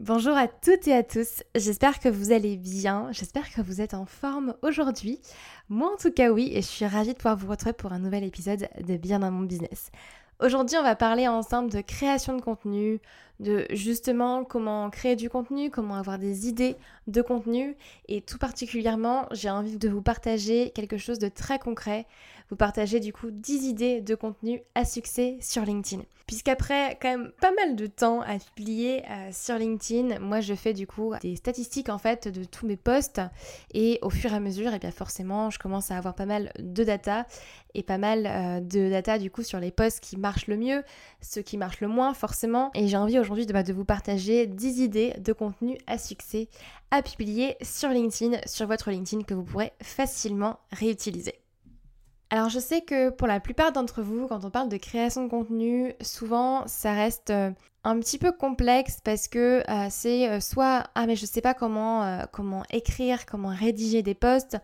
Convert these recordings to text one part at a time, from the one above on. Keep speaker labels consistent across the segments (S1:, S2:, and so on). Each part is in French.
S1: Bonjour à toutes et à tous, j'espère que vous allez bien, j'espère que vous êtes en forme aujourd'hui. Moi en tout cas oui, et je suis ravie de pouvoir vous retrouver pour un nouvel épisode de Bien dans mon business. Aujourd'hui on va parler ensemble de création de contenu, de justement comment créer du contenu, comment avoir des idées de contenu, et tout particulièrement j'ai envie de vous partager quelque chose de très concret, vous partager du coup 10 idées de contenu à succès sur LinkedIn. Puisqu'après quand même pas mal de temps à publier euh, sur LinkedIn, moi je fais du coup des statistiques en fait de tous mes posts. Et au fur et à mesure, et eh bien forcément, je commence à avoir pas mal de data. Et pas mal euh, de data du coup sur les posts qui marchent le mieux, ceux qui marchent le moins forcément. Et j'ai envie de, bah, de vous partager 10 idées de contenu à succès à publier sur LinkedIn, sur votre LinkedIn que vous pourrez facilement réutiliser. Alors je sais que pour la plupart d'entre vous, quand on parle de création de contenu, souvent ça reste euh, un petit peu complexe parce que euh, c'est euh, soit ah mais je sais pas comment comment écrire, comment rédiger des posts,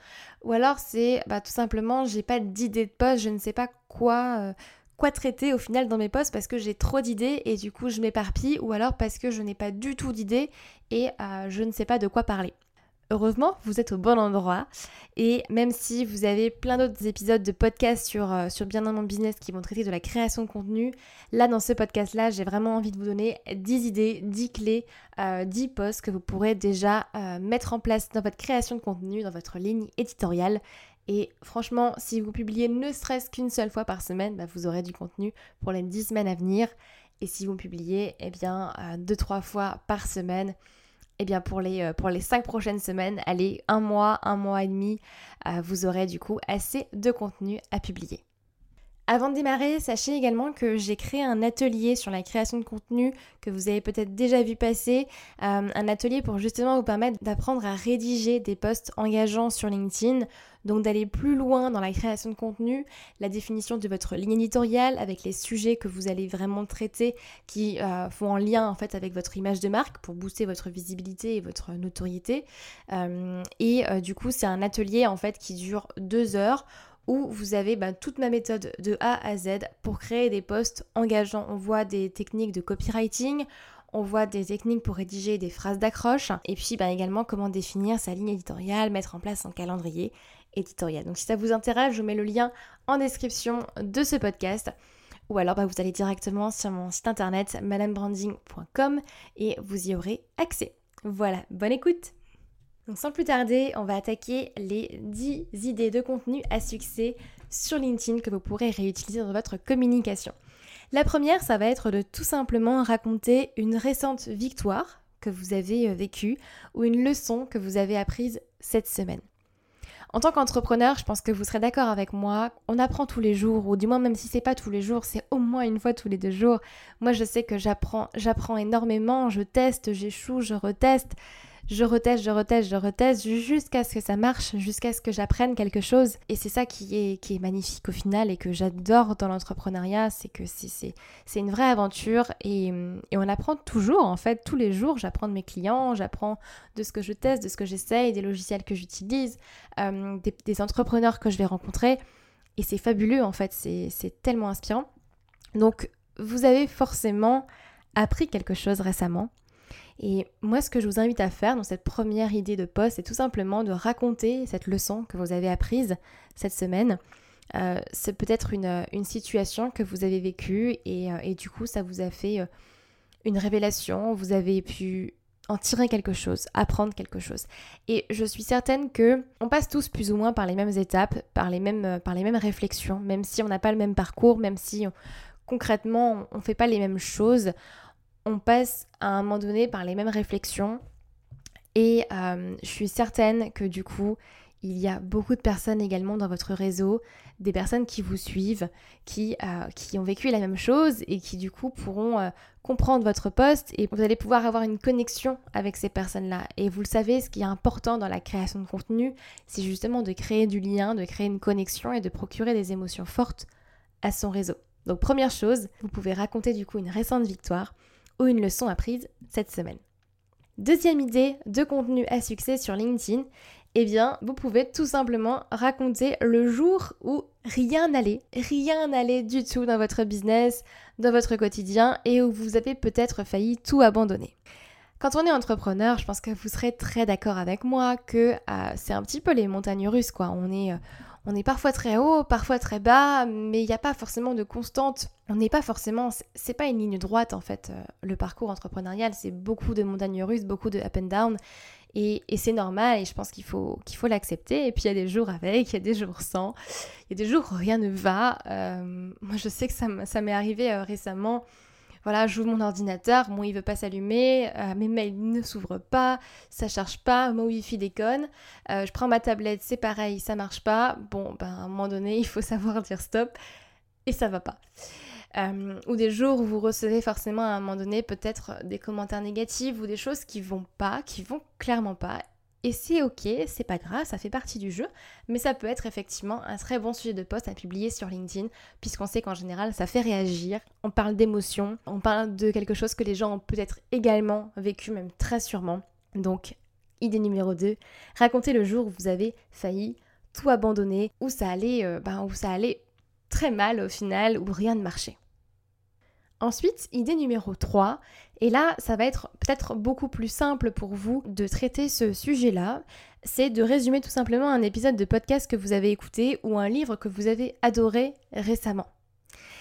S1: ou alors c'est bah, tout simplement j'ai pas d'idée de post, je ne sais pas quoi quoi traiter au final dans mes posts parce que j'ai trop d'idées et du coup je m'éparpille ou alors parce que je n'ai pas du tout d'idées et je ne sais pas de quoi parler. Heureusement, vous êtes au bon endroit. Et même si vous avez plein d'autres épisodes de podcast sur, euh, sur Bien dans mon business qui vont traiter de la création de contenu, là dans ce podcast-là, j'ai vraiment envie de vous donner 10 idées, 10 clés, 10 euh, posts que vous pourrez déjà euh, mettre en place dans votre création de contenu, dans votre ligne éditoriale. Et franchement, si vous publiez ne serait-ce qu'une seule fois par semaine, bah, vous aurez du contenu pour les 10 semaines à venir. Et si vous publiez, eh bien, 2-3 fois par semaine, eh bien pour les, euh, pour les 5 prochaines semaines, allez, un mois, un mois et demi, euh, vous aurez du coup assez de contenu à publier. Avant de démarrer, sachez également que j'ai créé un atelier sur la création de contenu que vous avez peut-être déjà vu passer, euh, un atelier pour justement vous permettre d'apprendre à rédiger des posts engageants sur LinkedIn, donc d'aller plus loin dans la création de contenu, la définition de votre ligne éditoriale avec les sujets que vous allez vraiment traiter qui euh, font en lien en fait avec votre image de marque pour booster votre visibilité et votre notoriété. Euh, et du coup, c'est un atelier en fait qui dure deux heures où vous avez bah, toute ma méthode de A à Z pour créer des posts engageants. On voit des techniques de copywriting, on voit des techniques pour rédiger des phrases d'accroche et puis bah, également comment définir sa ligne éditoriale, mettre en place un calendrier éditorial. Donc si ça vous intéresse, je mets le lien en description de ce podcast ou alors bah, vous allez directement sur mon site internet madamebranding.com et vous y aurez accès. Voilà, bonne écoute donc sans plus tarder, on va attaquer les 10 idées de contenu à succès sur LinkedIn que vous pourrez réutiliser dans votre communication. La première, ça va être de tout simplement raconter une récente victoire que vous avez euh, vécue ou une leçon que vous avez apprise cette semaine. En tant qu'entrepreneur, je pense que vous serez d'accord avec moi, on apprend tous les jours, ou du moins même si c'est pas tous les jours, c'est au moins une fois tous les deux jours. Moi je sais que j'apprends, j'apprends énormément, je teste, j'échoue, je reteste je reteste, je reteste, je reteste jusqu'à ce que ça marche, jusqu'à ce que j'apprenne quelque chose. Et c'est ça qui est, qui est magnifique au final et que j'adore dans l'entrepreneuriat, c'est que c'est une vraie aventure et, on apprend toujours en fait, tous les jours, j'apprends de mes clients, j'apprends de ce que je teste, de ce que j'essaye, des logiciels que j'utilise, euh, des, des entrepreneurs que je vais rencontrer. Et c'est fabuleux en fait, c'est tellement inspirant. Donc vous avez forcément appris quelque chose récemment et moi, ce que je vous invite à faire dans cette première idée de poste, c'est tout simplement de raconter cette leçon que vous avez apprise cette semaine. Euh, c'est peut-être une, situation que vous avez vécue et, euh, du coup, ça vous a fait euh, une révélation, vous avez pu en tirer quelque chose, apprendre quelque chose. Et je suis certaine que on passe tous plus ou moins par les mêmes étapes, par les mêmes, par les mêmes réflexions, même si on n'a pas le même parcours, même si concrètement on ne fait pas les mêmes choses on passe à un moment donné par les mêmes réflexions et euh, je suis certaine que du coup, il y a beaucoup de personnes également dans votre réseau, des personnes qui vous suivent, qui, euh, qui ont vécu la même chose et qui du coup pourront euh, comprendre votre poste et vous allez pouvoir avoir une connexion avec ces personnes-là. Et vous le savez, ce qui est important dans la création de contenu, c'est justement de créer du lien, de créer une connexion et de procurer des émotions fortes à son réseau. Donc première chose, vous pouvez raconter du coup une récente victoire une leçon apprise cette semaine. Deuxième idée de contenu à succès sur LinkedIn, eh bien, vous pouvez tout simplement raconter le jour où rien n'allait, rien n'allait du tout dans votre business, dans votre quotidien et où vous avez peut-être failli tout abandonner. Quand on est entrepreneur, je pense que vous serez très d'accord avec moi que euh, c'est un petit peu les montagnes russes, quoi. On est, euh, on est parfois très haut, parfois très bas, mais il n'y a pas forcément de constante. On n'est pas forcément, c'est pas une ligne droite en fait. Euh, le parcours entrepreneurial, c'est beaucoup de montagnes russes, beaucoup de up and down. Et, c'est normal et je pense qu'il faut qu'il faut l'accepter. Et puis il y a des jours avec, il y a des jours sans, il y a des jours où rien ne va. Euh, moi je sais que ça, m'est arrivé euh, récemment voilà, j'ouvre mon ordinateur, mon il veut pas s'allumer, euh, mes mails ne s'ouvrent pas, ça charge pas, mon wifi déconne. Euh, je prends ma tablette, c'est pareil, ça marche pas. Bon, ben à un moment donné, il faut savoir dire stop et ça va pas. Euh, ou des jours où vous recevez forcément à un moment donné peut-être des commentaires négatifs ou des choses qui vont pas, qui vont clairement pas et c'est ok, c'est pas grave, ça fait partie du jeu, mais ça peut être effectivement un très bon sujet de poste à publier sur LinkedIn, puisqu'on sait qu'en général ça fait réagir, on parle d'émotions, on parle de quelque chose que les gens ont peut-être également vécu, même très sûrement. Donc, idée numéro 2, racontez le jour où vous avez failli tout abandonner, où ça allait, euh, ben, où ça allait très mal au final, où rien ne marchait. Ensuite, idée numéro 3, et là ça va être peut-être beaucoup plus simple pour vous de traiter ce sujet-là, c'est de résumer tout simplement un épisode de podcast que vous avez écouté ou un livre que vous avez adoré récemment.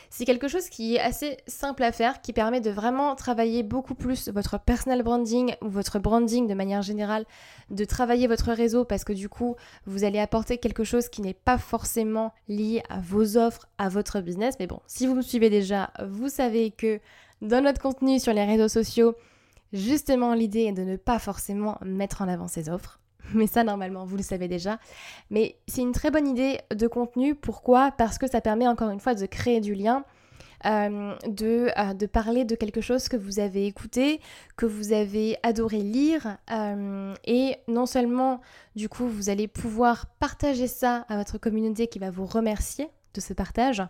S1: C'est quelque chose qui est assez simple à faire, qui permet de vraiment travailler beaucoup plus votre personal branding ou votre branding de manière générale, de travailler votre réseau parce que du coup, vous allez apporter quelque chose qui n'est pas forcément lié à vos offres, à votre business. Mais bon, si vous me suivez déjà, vous savez que dans notre contenu sur les réseaux sociaux, justement l'idée est de ne pas forcément mettre en avant ses offres mais ça normalement vous le savez déjà. Mais c'est une très bonne idée de contenu. Pourquoi? Parce que ça permet encore une fois de créer du lien. Euh, de, euh, de, parler de quelque chose que vous avez écouté, que vous avez adoré lire, euh, et non seulement du coup vous allez pouvoir partager ça à votre communauté qui va vous remercier ce partage,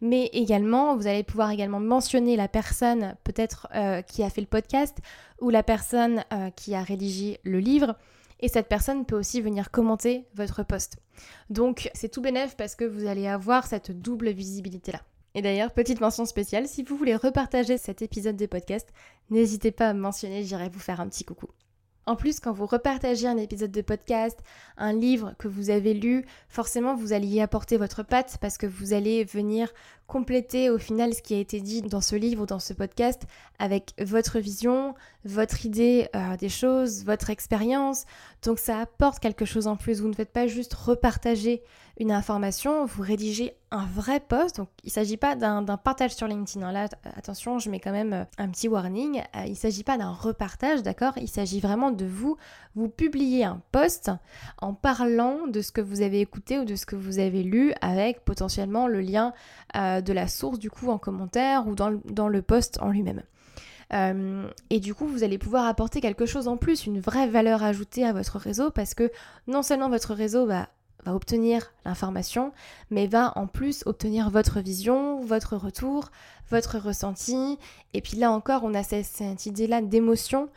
S1: mais également vous allez pouvoir également mentionner la personne peut-être qui a fait le podcast ou la personne qui a rédigé le livre et cette personne peut aussi venir commenter votre post. Donc c'est tout bénef parce que vous allez avoir cette double visibilité là. Et d'ailleurs, petite mention spéciale, si vous voulez repartager cet épisode de podcast, n'hésitez pas à me mentionner, j'irai vous faire un petit coucou. En plus, quand vous repartagez un épisode de podcast, un livre que vous avez lu, forcément vous allez y apporter votre patte parce que vous allez venir compléter au final ce qui a été dit dans ce livre ou dans ce podcast avec votre vision, votre idée euh, des choses, votre expérience. Donc ça apporte quelque chose en plus. Vous ne faites pas juste repartager une information, vous rédigez un vrai post. Donc il ne s'agit pas d'un partage sur LinkedIn. Hein. Là, attention, je mets quand même euh, un petit warning. Euh, il ne s'agit pas d'un repartage, d'accord? Il s'agit vraiment de vous, vous publier un post en parlant de ce que vous avez écouté ou de ce que vous avez lu avec potentiellement le lien de la source du coup en commentaire ou dans, dans le post en lui-même. Euh, et du coup, vous allez pouvoir apporter quelque chose en plus, une vraie valeur ajoutée à votre réseau parce que non seulement votre réseau va, va obtenir l'information, mais va en plus obtenir votre vision, votre retour, votre ressenti. Et puis là encore, on a cette, cette idée-là d'émotion.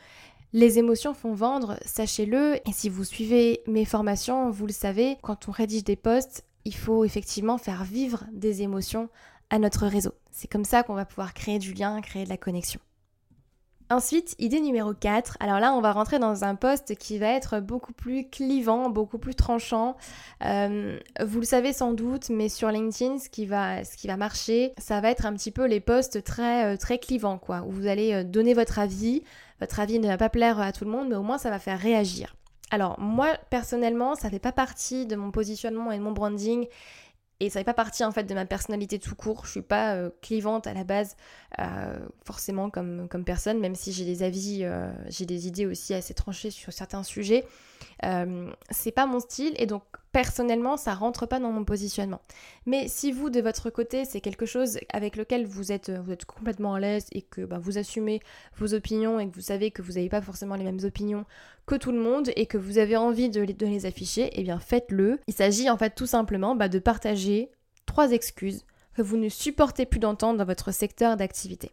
S1: Les émotions font vendre, sachez-le, et si vous suivez mes formations, vous le savez, quand on rédige des posts, il faut effectivement faire vivre des émotions à notre réseau. C'est comme ça qu'on va pouvoir créer du lien, créer de la connexion. Ensuite, idée numéro 4. Alors là, on va rentrer dans un poste qui va être beaucoup plus clivant, beaucoup plus tranchant. Euh, vous le savez sans doute, mais sur LinkedIn, ce qui va, ce qui va marcher, ça va être un petit peu les posts très, euh, très clivants, quoi, où vous allez euh, donner votre avis. Votre avis ne va pas plaire à tout le monde, mais au moins ça va faire réagir. Alors moi personnellement, ça fait pas partie de mon positionnement et de mon branding et ça fait pas partie en fait de ma personnalité tout court. Je suis pas euh, clivante à la base, euh, forcément comme, comme personne, même si j'ai des avis, euh, j'ai des idées aussi assez tranchées sur certains sujets. c'est pas mon style et donc personnellement ça rentre pas dans mon positionnement. Mais si vous de votre côté c'est quelque chose avec lequel vous êtes, êtes complètement à l'aise et que bah, vous assumez vos opinions et que vous savez que vous n'avez pas forcément les mêmes opinions que tout le monde et que vous avez envie de les, de les afficher, eh bien faites-le. Il s'agit en fait tout simplement bah, de partager trois excuses que vous ne supportez plus d'entendre dans votre secteur d'activité.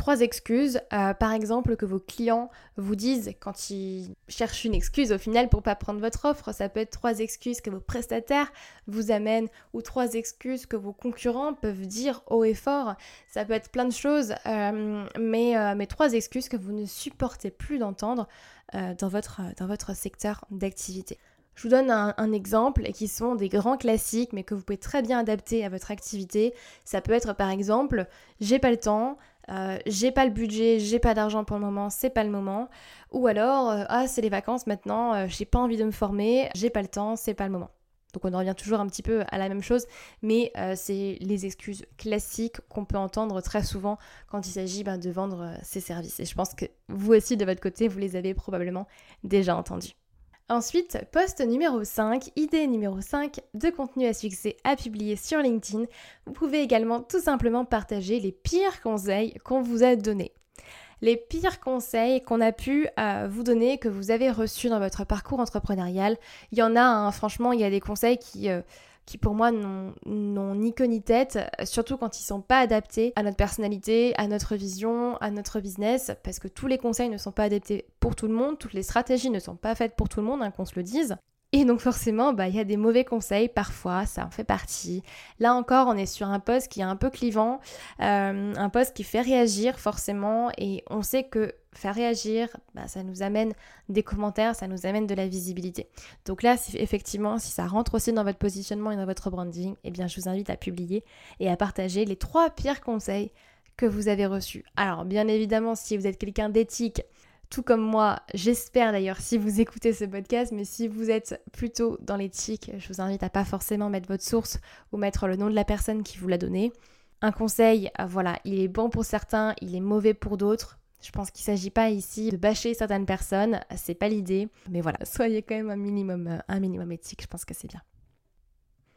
S1: Trois excuses, euh, par exemple que vos clients vous disent quand ils cherchent une excuse au final pour pas prendre votre offre, ça peut être trois excuses que vos prestataires vous amènent ou trois excuses que vos concurrents peuvent dire haut et fort, ça peut être plein de choses, euh, mais, euh, mais trois excuses que vous ne supportez plus d'entendre dans, votre, dans votre secteur d'activité. Je vous donne un, un, exemple qui sont des grands classiques mais que vous pouvez très bien adapter à votre activité. Ça peut être par exemple j'ai pas le temps, euh, j'ai pas le budget, j'ai pas d'argent pour le moment, c'est pas le moment. Ou alors, euh, ah, c'est les vacances maintenant, euh, j'ai pas envie de me former, j'ai pas le temps, c'est pas le moment. Donc on en revient toujours un petit peu à la même chose, mais c'est les excuses classiques qu'on peut entendre très souvent quand il s'agit ben, de vendre ses services. Et je pense que vous aussi, de votre côté, vous les avez probablement déjà entendus. Ensuite, poste numéro 5, idée numéro 5 de contenu à succès à publier sur LinkedIn. Vous pouvez également tout simplement partager les pires conseils qu'on vous a donnés. Les pires conseils qu'on a pu euh, vous donner, que vous avez reçus dans votre parcours entrepreneurial. Il y en a, hein, franchement, il y a des conseils qui... Euh, qui pour moi n'ont ni queue ni tête, surtout quand ils sont pas adaptés à notre personnalité, à notre vision, à notre business, parce que tous les conseils ne sont pas adaptés pour tout le monde, toutes les stratégies ne sont pas faites pour tout le monde, hein, qu'on se le dise. Et donc forcément, bah, il y a des mauvais conseils parfois, ça en fait partie. Là encore, on est sur un poste qui est un peu clivant, euh, un poste qui fait réagir forcément, et on sait que faire réagir, bah, ça nous amène des commentaires, ça nous amène de la visibilité. Donc là, effectivement, si ça rentre aussi dans votre positionnement et dans votre branding, eh bien je vous invite à publier et à partager les trois pires conseils que vous avez reçus. Alors bien évidemment, si vous êtes quelqu'un d'éthique, tout comme moi, j'espère d'ailleurs si vous écoutez ce podcast, mais si vous êtes plutôt dans l'éthique, je vous invite à pas forcément mettre votre source ou mettre le nom de la personne qui vous l'a donné. Un conseil, euh, voilà, il est bon pour certains, il est mauvais pour d'autres. Je pense qu'il ne s'agit pas ici de bâcher certaines personnes, c'est pas l'idée. Mais voilà, soyez quand même un minimum, euh, un minimum éthique, je pense que c'est bien.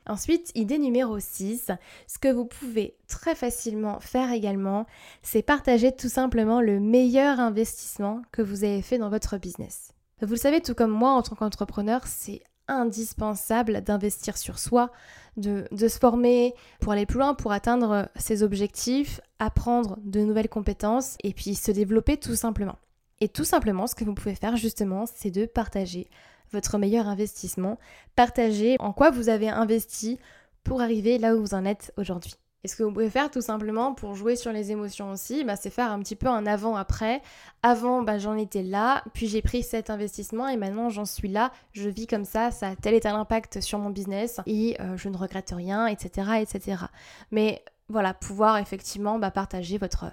S1: Ensuite, idée numéro 6, ce que vous pouvez très facilement faire également, c'est partager tout simplement le meilleur investissement que vous avez fait dans votre business. Vous le savez, tout comme moi en tant qu'entrepreneur, c'est indispensable d'investir sur soi, de, de, se former pour aller plus loin, pour atteindre ses objectifs, apprendre de nouvelles compétences et puis se développer tout simplement. Et tout simplement, ce que vous pouvez faire justement, c'est de partager votre meilleur investissement, partager en quoi vous avez investi pour arriver là où vous en êtes aujourd'hui. Et ce que vous pouvez faire tout simplement pour jouer sur les émotions aussi, bah, c'est faire un petit peu un avant-après. Avant, bah, j'en étais là, puis j'ai pris cet investissement et maintenant j'en suis là, je vis comme ça, ça a tel et tel impact sur mon business et euh, je ne regrette rien, etc. etc. Mais voilà, pouvoir effectivement bah, partager votre,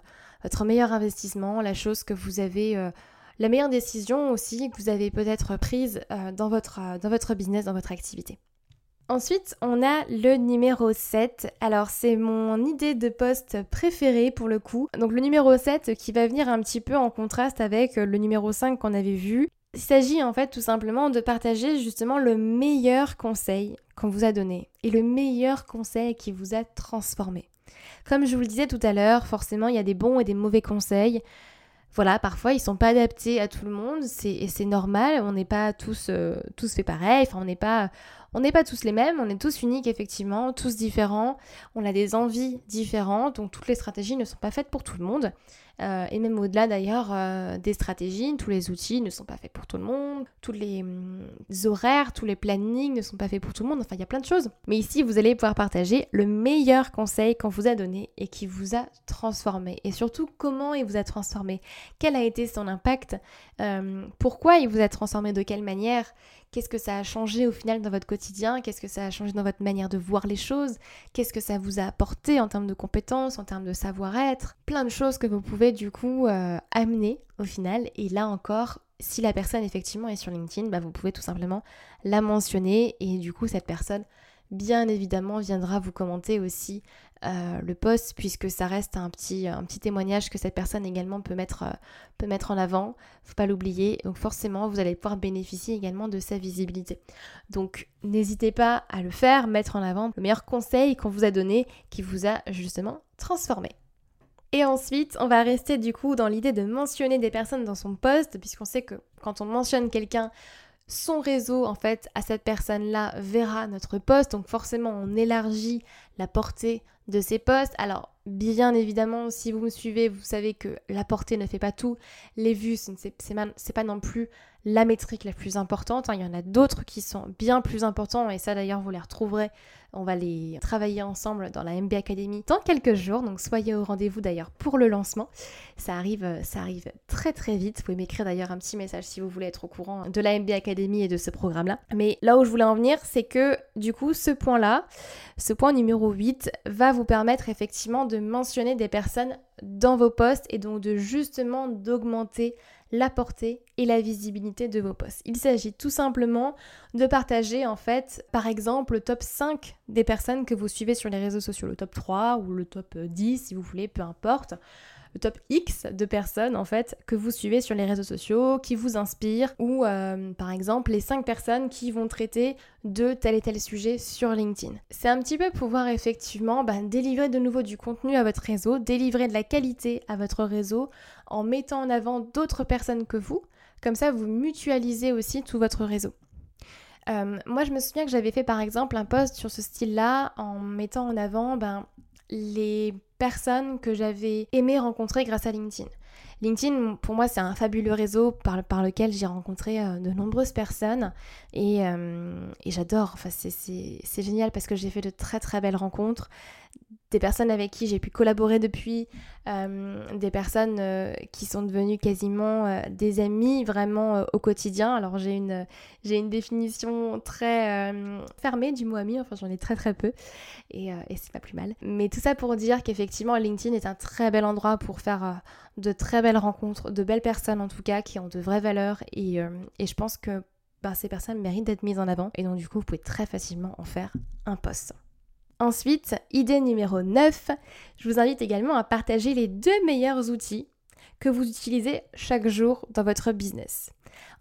S1: votre meilleur investissement, la chose que vous avez... Euh, la meilleure décision aussi que vous avez peut-être prise euh, dans, votre, dans votre business, dans votre activité. Ensuite, on a le numéro 7. Alors, c'est mon idée de poste préférée pour le coup. Donc, le numéro 7 qui va venir un petit peu en contraste avec le numéro 5 qu'on avait vu. Il s'agit en fait tout simplement de partager justement le meilleur conseil qu'on vous a donné et le meilleur conseil qui vous a transformé. Comme je vous le disais tout à l'heure, forcément, il y a des bons et des mauvais conseils voilà, parfois ils sont pas adaptés à tout le monde, et c'est normal, on n'est pas tous, euh, tous fait pareil, enfin on n'est pas, on n'est pas tous les mêmes, on est tous uniques effectivement, tous différents, on a des envies différentes, donc toutes les stratégies ne sont pas faites pour tout le monde. Euh, et même au-delà d'ailleurs euh, des stratégies, tous les outils ne sont pas faits pour tout le monde, tous les hum, horaires, tous les plannings ne sont pas faits pour tout le monde, enfin il y a plein de choses. Mais ici, vous allez pouvoir partager le meilleur conseil qu'on vous a donné et qui vous a transformé. Et surtout, comment il vous a transformé, quel a été son impact, euh, pourquoi il vous a transformé, de quelle manière, Qu'est-ce que ça a changé au final dans votre quotidien? Qu'est-ce que ça a changé dans votre manière de voir les choses? Qu'est-ce que ça vous a apporté en termes de compétences, en termes de savoir-être? Plein de choses que vous pouvez du coup euh, amener au final. Et là encore, si la personne effectivement est sur LinkedIn, bah, vous pouvez tout simplement la mentionner. Et du coup cette personne bien évidemment viendra vous commenter aussi euh, le post puisque ça reste un petit, un petit témoignage que cette personne également peut mettre, euh, peut mettre en avant, faut pas l'oublier. Donc forcément, vous allez pouvoir bénéficier également de sa visibilité. Donc n'hésitez pas à le faire, mettre en avant le meilleur conseil qu'on vous a donné qui vous a justement transformé. Et ensuite, on va rester du coup dans l'idée de mentionner des personnes dans son poste puisqu'on sait que quand on mentionne quelqu'un son réseau en fait à cette personne-là verra notre post. Donc forcément on élargit la portée de ces posts. Alors bien évidemment si vous me suivez vous savez que la portée ne fait pas tout. Les vues c'est pas non plus la métrique la plus importante. Hein. Il y en a d'autres qui sont bien plus importants et ça d'ailleurs vous les retrouverez. On va les travailler ensemble dans la MB Academy dans quelques jours. Donc soyez au rendez-vous d'ailleurs pour le lancement. Ça arrive, ça arrive très très vite. Vous pouvez m'écrire d'ailleurs un petit message si vous voulez être au courant de la MB Academy et de ce programme-là. Mais là où je voulais en venir, c'est que du coup ce point-là, ce point numéro 8, va vous permettre effectivement de mentionner des personnes dans vos posts et donc de justement d'augmenter la portée et la visibilité de vos posts. Il s'agit tout simplement de partager en fait par exemple le top 5 des personnes que vous suivez sur les réseaux sociaux, le top 3 ou le top 10 si vous voulez, peu importe le top X de personnes en fait que vous suivez sur les réseaux sociaux, qui vous inspirent, ou euh, par exemple les 5 personnes qui vont traiter de tel et tel sujet sur LinkedIn. C'est un petit peu pouvoir effectivement bah, délivrer de nouveau du contenu à votre réseau, délivrer de la qualité à votre réseau en mettant en avant d'autres personnes que vous. Comme ça, vous mutualisez aussi tout votre réseau. Euh, moi, je me souviens que j'avais fait par exemple un post sur ce style-là en mettant en avant ben, les personnes que j'avais aimé rencontrer grâce à LinkedIn. LinkedIn, pour moi, c'est un fabuleux réseau par, par lequel j'ai rencontré euh, de nombreuses personnes et, euh, et j'adore. Enfin, c'est génial parce que j'ai fait de très très belles rencontres des personnes avec qui j'ai pu collaborer depuis, euh, des personnes euh, qui sont devenues quasiment euh, des amis vraiment au quotidien. Alors j'ai une, une définition très fermée du mot ami, enfin j'en ai très très peu et, et c'est pas plus mal. Mais tout ça pour dire qu'effectivement LinkedIn est un très bel endroit pour faire de très belles rencontres, de belles personnes en tout cas qui ont de vraies valeurs et, et je pense que bah, ces personnes méritent d'être mises en avant et donc du coup vous pouvez très facilement en faire un post. Ensuite, idée numéro 9, je vous invite également à partager les deux meilleurs outils que vous utilisez chaque jour dans votre business.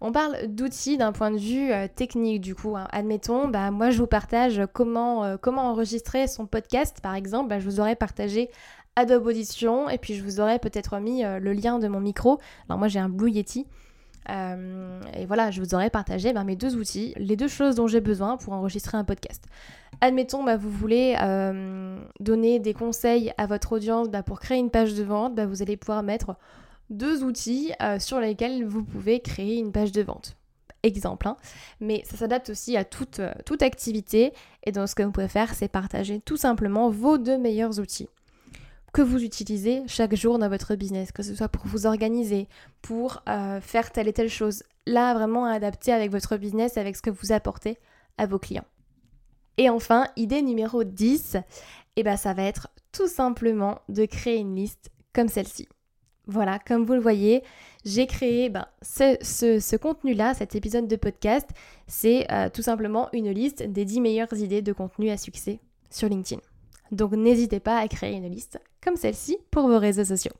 S1: On parle d'outils d'un point de vue euh, technique du coup. Hein. Admettons, bah, moi je vous partage comment, euh, comment enregistrer son podcast par exemple. Bah, je vous aurais partagé Adobe Audition et puis je vous aurais peut-être mis euh, le lien de mon micro. Alors moi j'ai un Blue Yeti. Et voilà, je vous aurais partagé bah, mes deux outils, les deux choses dont j'ai besoin pour enregistrer un podcast. Admettons, bah, vous voulez euh, donner des conseils à votre audience bah, pour créer une page de vente, vous allez pouvoir mettre deux outils euh, sur lesquels vous pouvez créer une page de vente. Exemple, hein. mais ça s'adapte aussi à euh, toute activité. Et donc ce que vous pouvez faire, c'est partager tout simplement vos deux meilleurs outils que vous utilisez chaque jour dans votre business, que ce soit pour vous organiser, pour faire telle et telle chose. Là, vraiment adapté avec votre business, avec ce que vous apportez à vos clients. Et enfin, idée numéro 10, et eh ben ça va être tout simplement de créer une liste comme celle-ci. Voilà, comme vous le voyez, j'ai créé ben, ce, contenu-là, cet épisode de podcast, c'est euh, tout simplement une liste des 10 meilleures idées de contenu à succès sur LinkedIn. Donc n'hésitez pas à créer une liste comme celle-ci pour vos réseaux sociaux.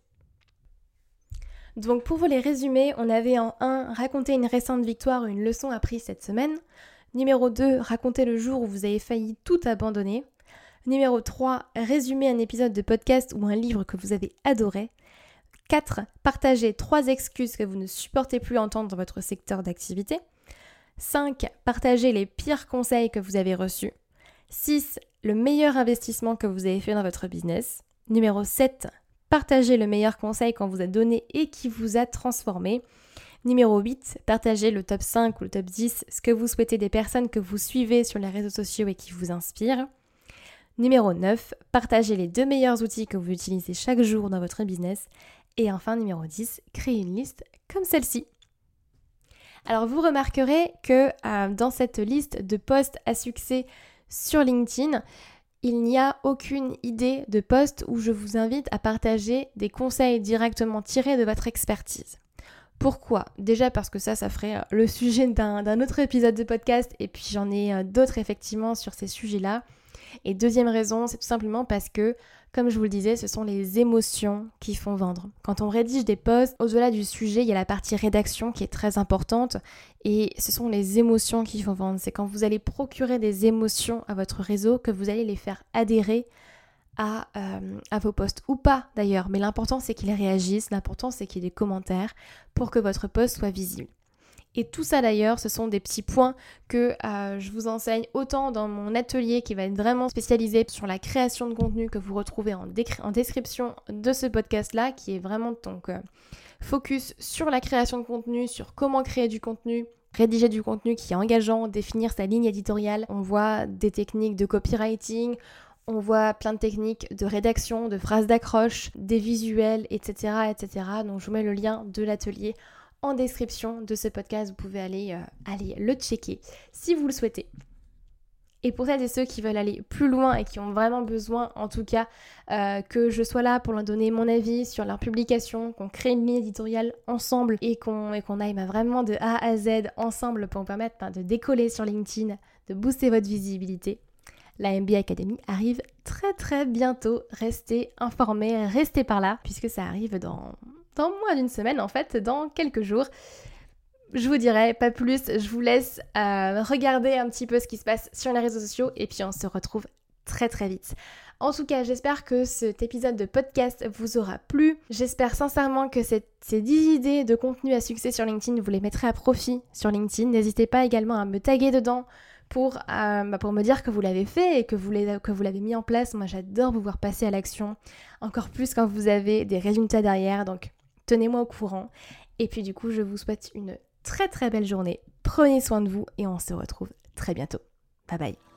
S1: Donc pour vous les résumer, on avait en 1 raconté une récente victoire ou une leçon apprise cette semaine. Numéro 2, raconter le jour où vous avez failli tout abandonner. Numéro 3, résumer un épisode de podcast ou un livre que vous avez adoré. 4. Partager 3 excuses que vous ne supportez plus entendre dans votre secteur d'activité. 5. Partager les pires conseils que vous avez reçus. 6. Le meilleur investissement que vous avez fait dans votre business. Numéro 7. Partager le meilleur conseil qu'on vous a donné et qui vous a transformé. Numéro 8, partagez le top 5 ou le top 10, ce que vous souhaitez des personnes que vous suivez sur les réseaux sociaux et qui vous inspirent. Numéro 9, partagez les deux meilleurs outils que vous utilisez chaque jour dans votre business. Et enfin, numéro 10, créez une liste comme celle-ci. Alors vous remarquerez que euh, dans cette liste de posts à succès sur LinkedIn, il n'y a aucune idée de post où je vous invite à partager des conseils directement tirés de votre expertise. Pourquoi? Déjà parce que ça, ça ferait euh, le sujet d'un autre épisode de podcast et puis j'en ai euh, d'autres effectivement sur ces sujets-là. Et deuxième raison, c'est tout simplement parce que, comme je vous le disais, ce sont les émotions qui font vendre. Quand on rédige des posts, au-delà du sujet, il y a la partie rédaction qui est très importante et ce sont les émotions qui font vendre. C'est quand vous allez procurer des émotions à votre réseau que vous allez les faire adhérer euh, à, vos posts ou pas d'ailleurs, mais l'important c'est qu'ils réagissent, l'important c'est qu'il y ait des commentaires pour que votre post soit visible. Et tout ça d'ailleurs, ce sont des petits points que euh, je vous enseigne autant dans mon atelier qui va être vraiment spécialisé sur la création de contenu que vous retrouvez en, description de ce podcast-là, qui est vraiment donc euh, focus sur la création de contenu, sur comment créer du contenu, rédiger du contenu qui est engageant, définir sa ligne éditoriale. On voit des techniques de copywriting, on voit plein de techniques de rédaction, de phrases d'accroche, des visuels, etc., etc. Donc je vous mets le lien de l'atelier en description de ce podcast. Vous pouvez aller, euh, aller le checker si vous le souhaitez. Et pour celles et ceux qui veulent aller plus loin et qui ont vraiment besoin, en tout cas, euh, que je sois là pour leur donner mon avis sur leur publication, qu'on crée une ligne éditoriale ensemble et qu'on qu'on aille bah, vraiment de A à Z ensemble pour permettre bah, de décoller sur LinkedIn, de booster votre visibilité, la MBA Academy arrive très très bientôt. Restez informés, restez par là, puisque ça arrive dans dans moins d'une semaine en fait, dans quelques jours. Je vous dirai pas plus, je vous laisse euh, regarder un petit peu ce qui se passe sur les réseaux sociaux et puis on se retrouve très très vite. En tout cas, j'espère que cet épisode de podcast vous aura plu. J'espère sincèrement que ces 10 idées de contenu à succès sur LinkedIn, vous les mettrez à profit sur LinkedIn. N'hésitez pas également à me taguer dedans pour, euh, bah, pour me dire que vous l'avez fait et que vous l'avez mis en place. Moi, j'adore vous voir passer à l'action. Encore plus quand vous avez des résultats derrière. Donc, tenez-moi au courant. Et puis du coup, je vous souhaite une très très belle journée. Prenez soin de vous et on se retrouve très bientôt. Bye bye.